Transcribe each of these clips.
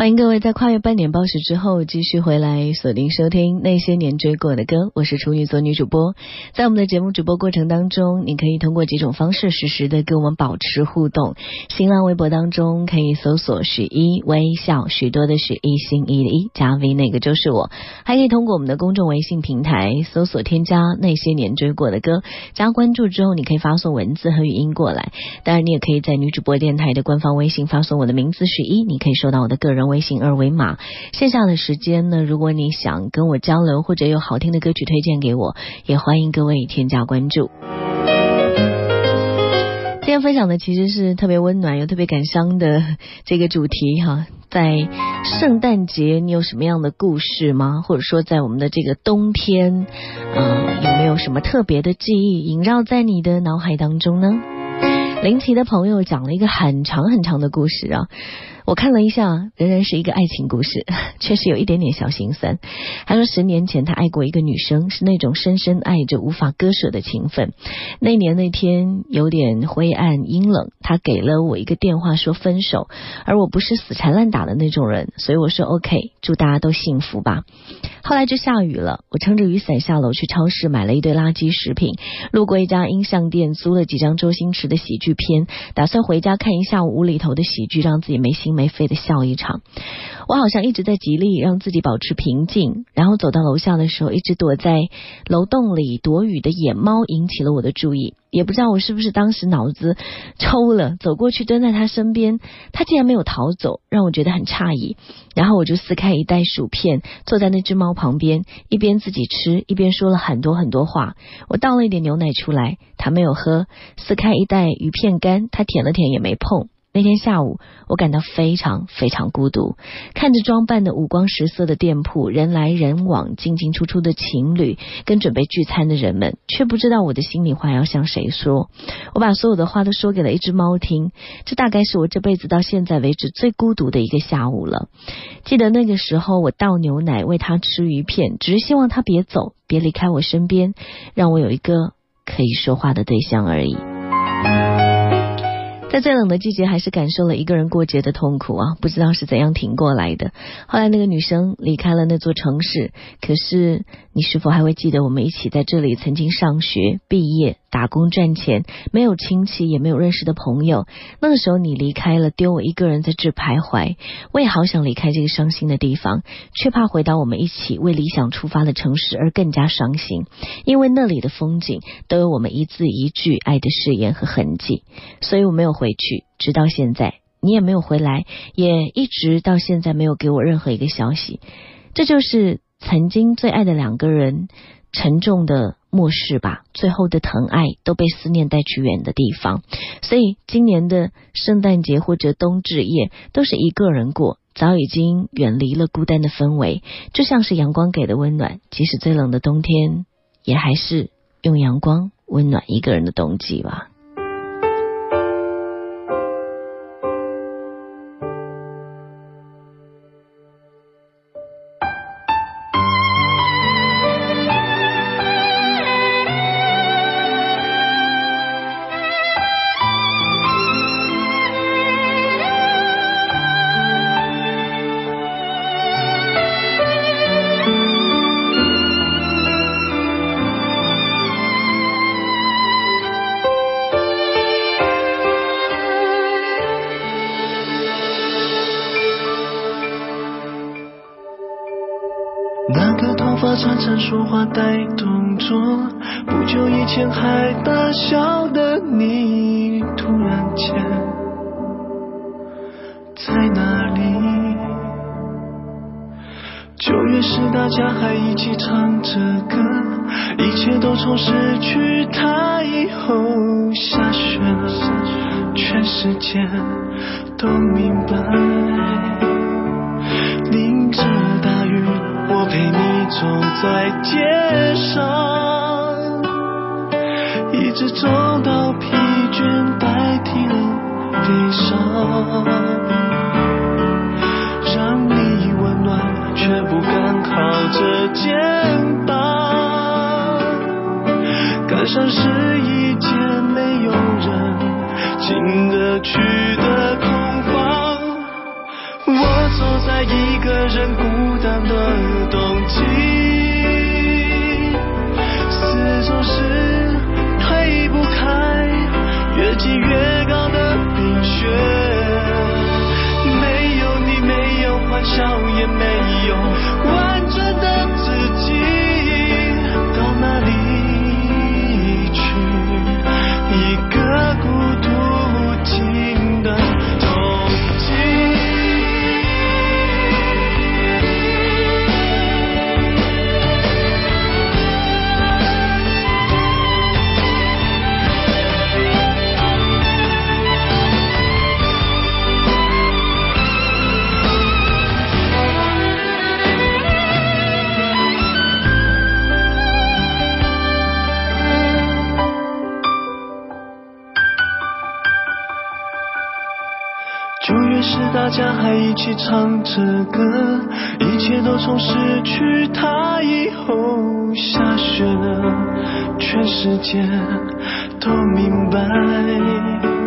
欢迎各位在跨越半点报时之后继续回来锁定收听那些年追过的歌，我是处女座女主播。在我们的节目直播过程当中，你可以通过几种方式实时的跟我们保持互动。新浪微博当中可以搜索“许一微笑”，许多的许一心一的一加 V 那个就是我。还可以通过我们的公众微信平台搜索添加那些年追过的歌，加关注之后你可以发送文字和语音过来。当然，你也可以在女主播电台的官方微信发送我的名字许一，你可以收到我的个人。微信二维码，线下的时间呢？如果你想跟我交流，或者有好听的歌曲推荐给我，也欢迎各位添加关注。今天分享的其实是特别温暖又特别感伤的这个主题哈。在圣诞节，你有什么样的故事吗？或者说，在我们的这个冬天，嗯，有没有什么特别的记忆萦绕在你的脑海当中呢？林奇的朋友讲了一个很长很长的故事啊。我看了一下，仍然是一个爱情故事，确实有一点点小心酸。他说，十年前他爱过一个女生，是那种深深爱着、无法割舍的情分。那年那天有点灰暗阴冷，他给了我一个电话说分手，而我不是死缠烂打的那种人，所以我说 OK，祝大家都幸福吧。后来就下雨了，我撑着雨伞下楼去超市买了一堆垃圾食品，路过一家音像店租了几张周星驰的喜剧片，打算回家看一下午无厘头的喜剧，让自己没心没肺的笑一场。我好像一直在极力让自己保持平静，然后走到楼下的时候，一直躲在楼洞里躲雨的野猫引起了我的注意。也不知道我是不是当时脑子抽了，走过去蹲在他身边，他竟然没有逃走，让我觉得很诧异。然后我就撕开一袋薯片，坐在那只猫旁边，一边自己吃，一边说了很多很多话。我倒了一点牛奶出来，他没有喝；撕开一袋鱼片干，他舔了舔也没碰。那天下午，我感到非常非常孤独，看着装扮的五光十色的店铺，人来人往，进进出出的情侣，跟准备聚餐的人们，却不知道我的心里话要向谁说。我把所有的话都说给了一只猫听，这大概是我这辈子到现在为止最孤独的一个下午了。记得那个时候，我倒牛奶喂它吃鱼片，只是希望它别走，别离开我身边，让我有一个可以说话的对象而已。在最冷的季节，还是感受了一个人过节的痛苦啊！不知道是怎样挺过来的。后来那个女生离开了那座城市，可是你是否还会记得我们一起在这里曾经上学、毕业、打工赚钱？没有亲戚，也没有认识的朋友。那个时候你离开了，丢我一个人在这徘徊。我也好想离开这个伤心的地方，却怕回到我们一起为理想出发的城市而更加伤心，因为那里的风景都有我们一字一句爱的誓言和痕迹，所以我没有。回去，直到现在，你也没有回来，也一直到现在没有给我任何一个消息。这就是曾经最爱的两个人沉重的漠视吧，最后的疼爱都被思念带去远的地方。所以今年的圣诞节或者冬至夜都是一个人过，早已经远离了孤单的氛围，就像是阳光给的温暖，即使最冷的冬天，也还是用阳光温暖一个人的冬季吧。带动作，不久以前还大笑的你，突然间在哪里？九月时大家还一起唱着歌，一切都从失去他以后下雪了，全世界都明白。我陪你走在街上，一直走到疲倦代替了悲伤，让你温暖却不敢靠着肩膀，感伤是一件没有人经得去的空房，我走在一个人孤单的一起唱着歌，一切都从失去他以后下雪了，全世界都明白。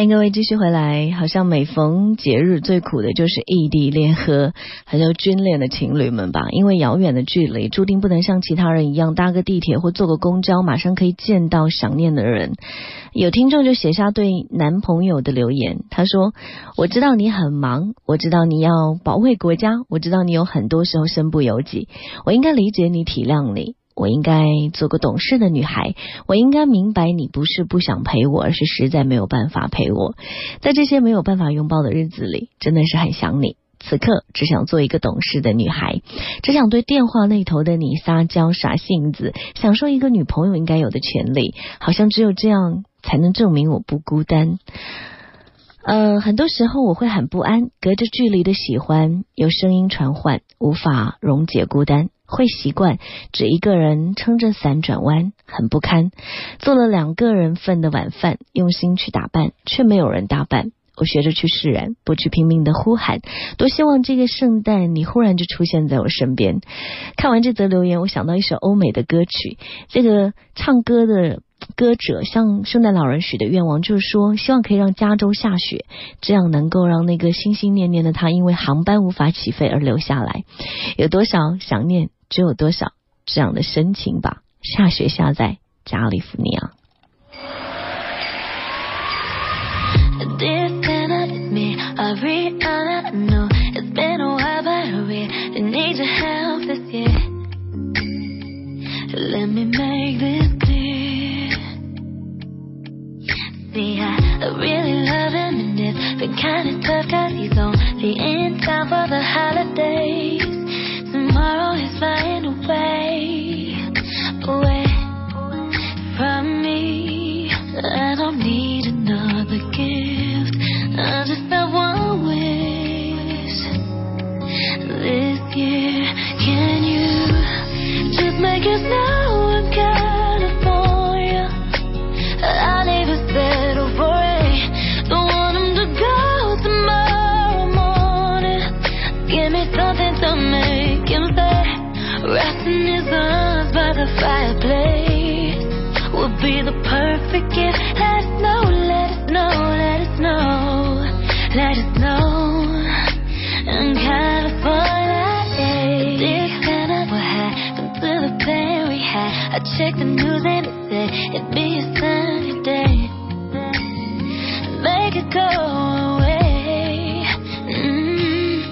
欢迎各位继续回来。好像每逢节日最苦的就是异地恋和还有军恋的情侣们吧，因为遥远的距离，注定不能像其他人一样搭个地铁或坐个公交，马上可以见到想念的人。有听众就写下对男朋友的留言，他说：“我知道你很忙，我知道你要保卫国家，我知道你有很多时候身不由己，我应该理解你、体谅你。”我应该做个懂事的女孩，我应该明白你不是不想陪我，而是实在没有办法陪我。在这些没有办法拥抱的日子里，真的是很想你。此刻只想做一个懂事的女孩，只想对电话那头的你撒娇耍性子，享受一个女朋友应该有的权利。好像只有这样才能证明我不孤单。呃，很多时候我会很不安，隔着距离的喜欢，有声音传唤，无法溶解孤单。会习惯只一个人撑着伞转弯，很不堪。做了两个人份的晚饭，用心去打扮，却没有人打扮。我学着去释然，不去拼命的呼喊。多希望这个圣诞你忽然就出现在我身边。看完这则留言，我想到一首欧美的歌曲。这个唱歌的歌者向圣诞老人许的愿望，就是说希望可以让加州下雪，这样能够让那个心心念念的他，因为航班无法起飞而留下来。有多少想念？只有多少这样的深情吧？下雪下在加利福尼亚。 tomorrow is flying away, away from me. I don't need I checked the news and it said it'd be a sunny day. Make it go away. Mm-hmm.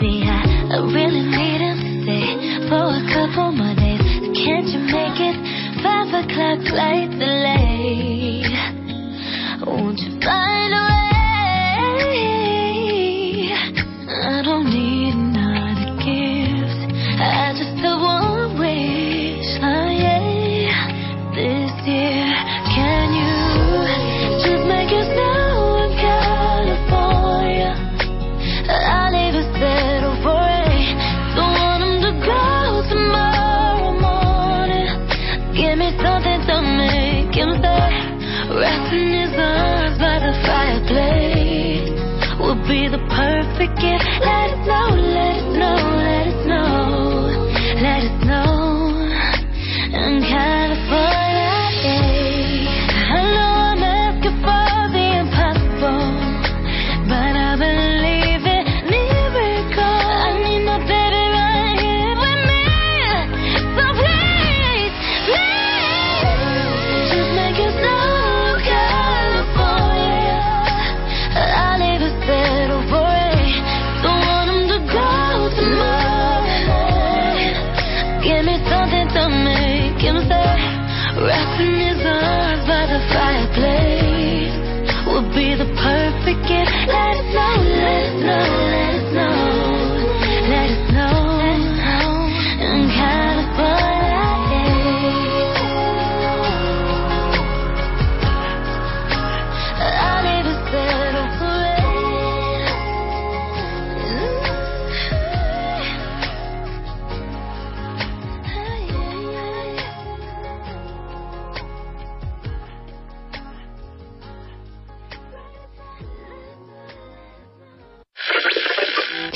See, I, I really need to stay for a couple more days. Can't you make it five o'clock flight delay? Won't you find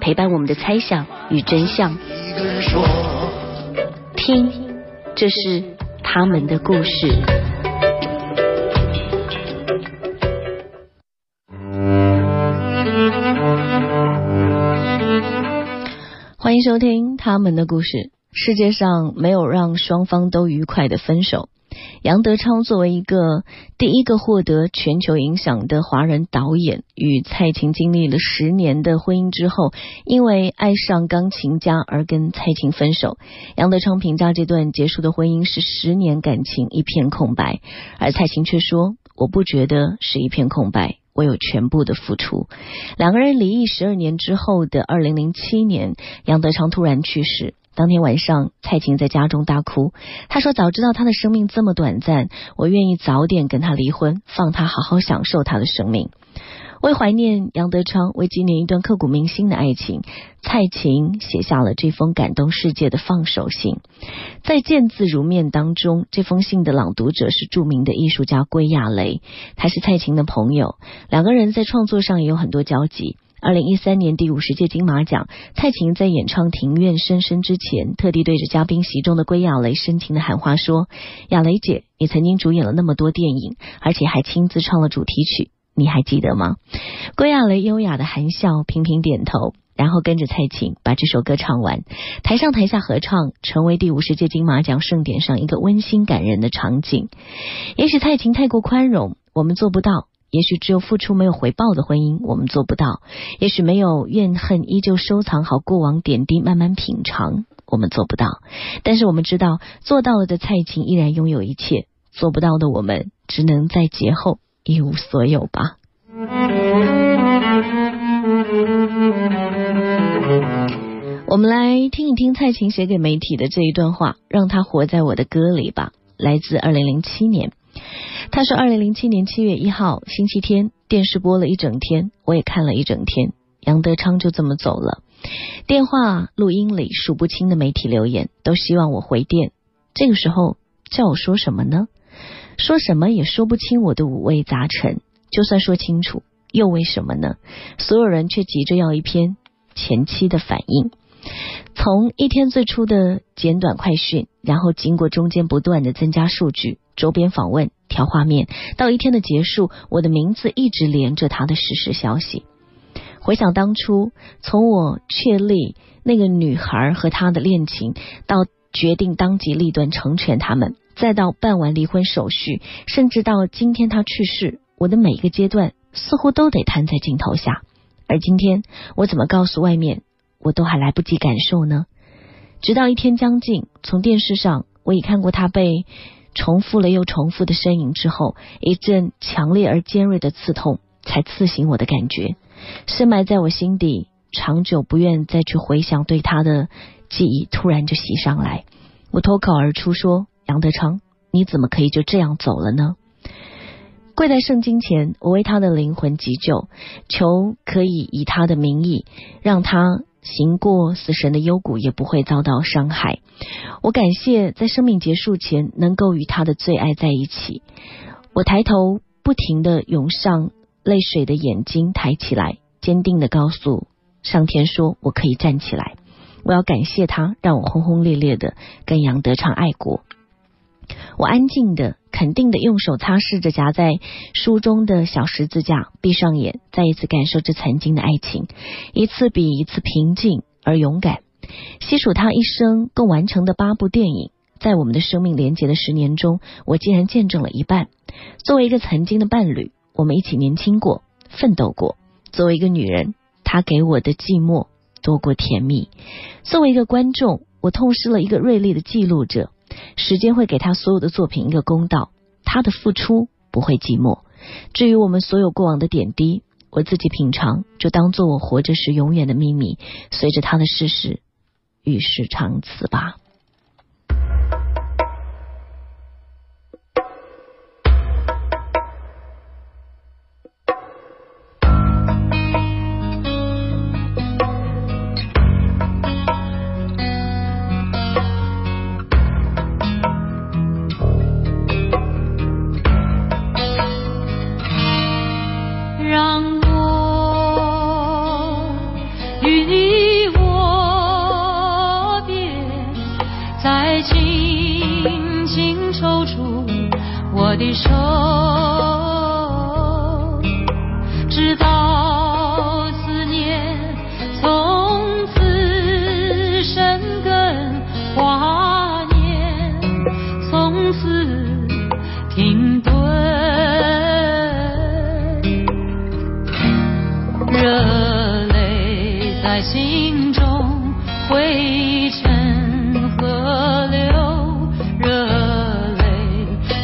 陪伴我们的猜想与真相。听，这是他们的故事。欢迎收听他们的故事。世界上没有让双方都愉快的分手。杨德昌作为一个第一个获得全球影响的华人导演，与蔡琴经历了十年的婚姻之后，因为爱上钢琴家而跟蔡琴分手。杨德昌评价这段结束的婚姻是十年感情一片空白，而蔡琴却说：“我不觉得是一片空白。”我有全部的付出。两个人离异十二年之后的二零零七年，杨德昌突然去世。当天晚上，蔡琴在家中大哭。她说：“早知道他的生命这么短暂，我愿意早点跟他离婚，放他好好享受他的生命。”为怀念杨德昌，为纪念一段刻骨铭心的爱情，蔡琴写下了这封感动世界的放手信。在见字如面当中，这封信的朗读者是著名的艺术家归亚雷，他是蔡琴的朋友，两个人在创作上也有很多交集。二零一三年第五十届金马奖，蔡琴在演唱《庭院深深》之前，特地对着嘉宾席中的归亚雷深情的喊话说：“亚雷姐，你曾经主演了那么多电影，而且还亲自唱了主题曲。”你还记得吗？归亚雷优雅的含笑，频频点头，然后跟着蔡琴把这首歌唱完。台上台下合唱，成为第五十届金马奖盛典上一个温馨感人的场景。也许蔡琴太过宽容，我们做不到；也许只有付出没有回报的婚姻，我们做不到；也许没有怨恨，依旧收藏好过往点滴，慢慢品尝，我们做不到。但是我们知道，做到了的蔡琴依然拥有一切，做不到的我们只能在劫后。一无所有吧。我们来听一听蔡琴写给媒体的这一段话，让它活在我的歌里吧。来自二零零七年，他说：二零零七年七月一号星期天，电视播了一整天，我也看了一整天。杨德昌就这么走了。电话录音里数不清的媒体留言，都希望我回电。这个时候叫我说什么呢？说什么也说不清我的五味杂陈，就算说清楚，又为什么呢？所有人却急着要一篇前期的反应。从一天最初的简短快讯，然后经过中间不断的增加数据、周边访问、调画面，到一天的结束，我的名字一直连着他的实时消息。回想当初，从我确立那个女孩和他的恋情，到决定当机立断成全他们。再到办完离婚手续，甚至到今天他去世，我的每一个阶段似乎都得摊在镜头下。而今天，我怎么告诉外面，我都还来不及感受呢？直到一天将近，从电视上我已看过他被重复了又重复的身影之后，一阵强烈而尖锐的刺痛才刺醒我的感觉，深埋在我心底、长久不愿再去回想对他的记忆，突然就袭上来。我脱口而出说。杨德昌，你怎么可以就这样走了呢？跪在圣经前，我为他的灵魂急救，求可以以他的名义，让他行过死神的幽谷，也不会遭到伤害。我感谢在生命结束前能够与他的最爱在一起。我抬头，不停的涌上泪水的眼睛抬起来，坚定的告诉上天说：“我可以站起来。”我要感谢他，让我轰轰烈烈的跟杨德昌爱国。我安静的、肯定的用手擦拭着夹在书中的小十字架，闭上眼，再一次感受着曾经的爱情，一次比一次平静而勇敢。细数他一生共完成的八部电影，在我们的生命连结的十年中，我竟然见证了一半。作为一个曾经的伴侣，我们一起年轻过、奋斗过；作为一个女人，他给我的寂寞多过甜蜜；作为一个观众，我痛失了一个锐利的记录者。时间会给他所有的作品一个公道，他的付出不会寂寞。至于我们所有过往的点滴，我自己品尝，就当做我活着时永远的秘密。随着他的逝世，与世长辞吧。热泪在心中汇成河流，热泪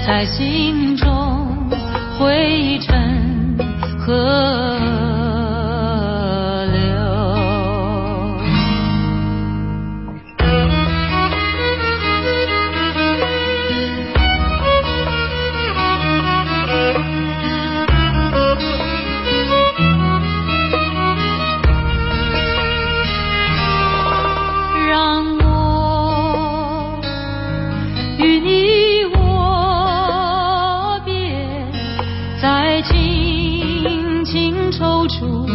在心中汇成河流。和。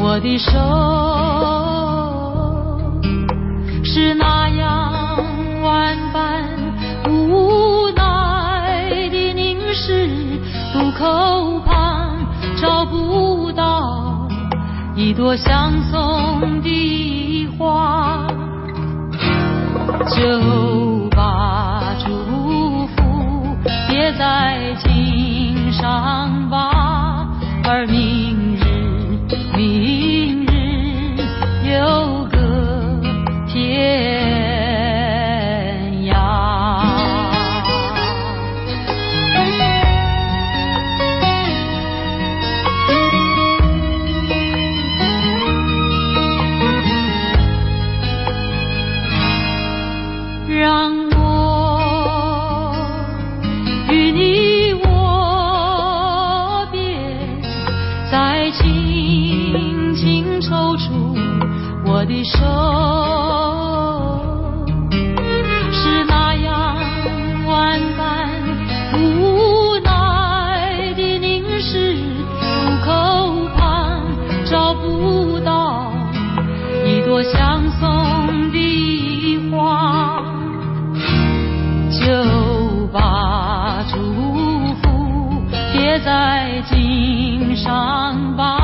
我的手是那样万般无奈的凝视，渡口旁找不到一朵相送的花，就把祝福别在襟上吧，而你。祝福别在襟上吧。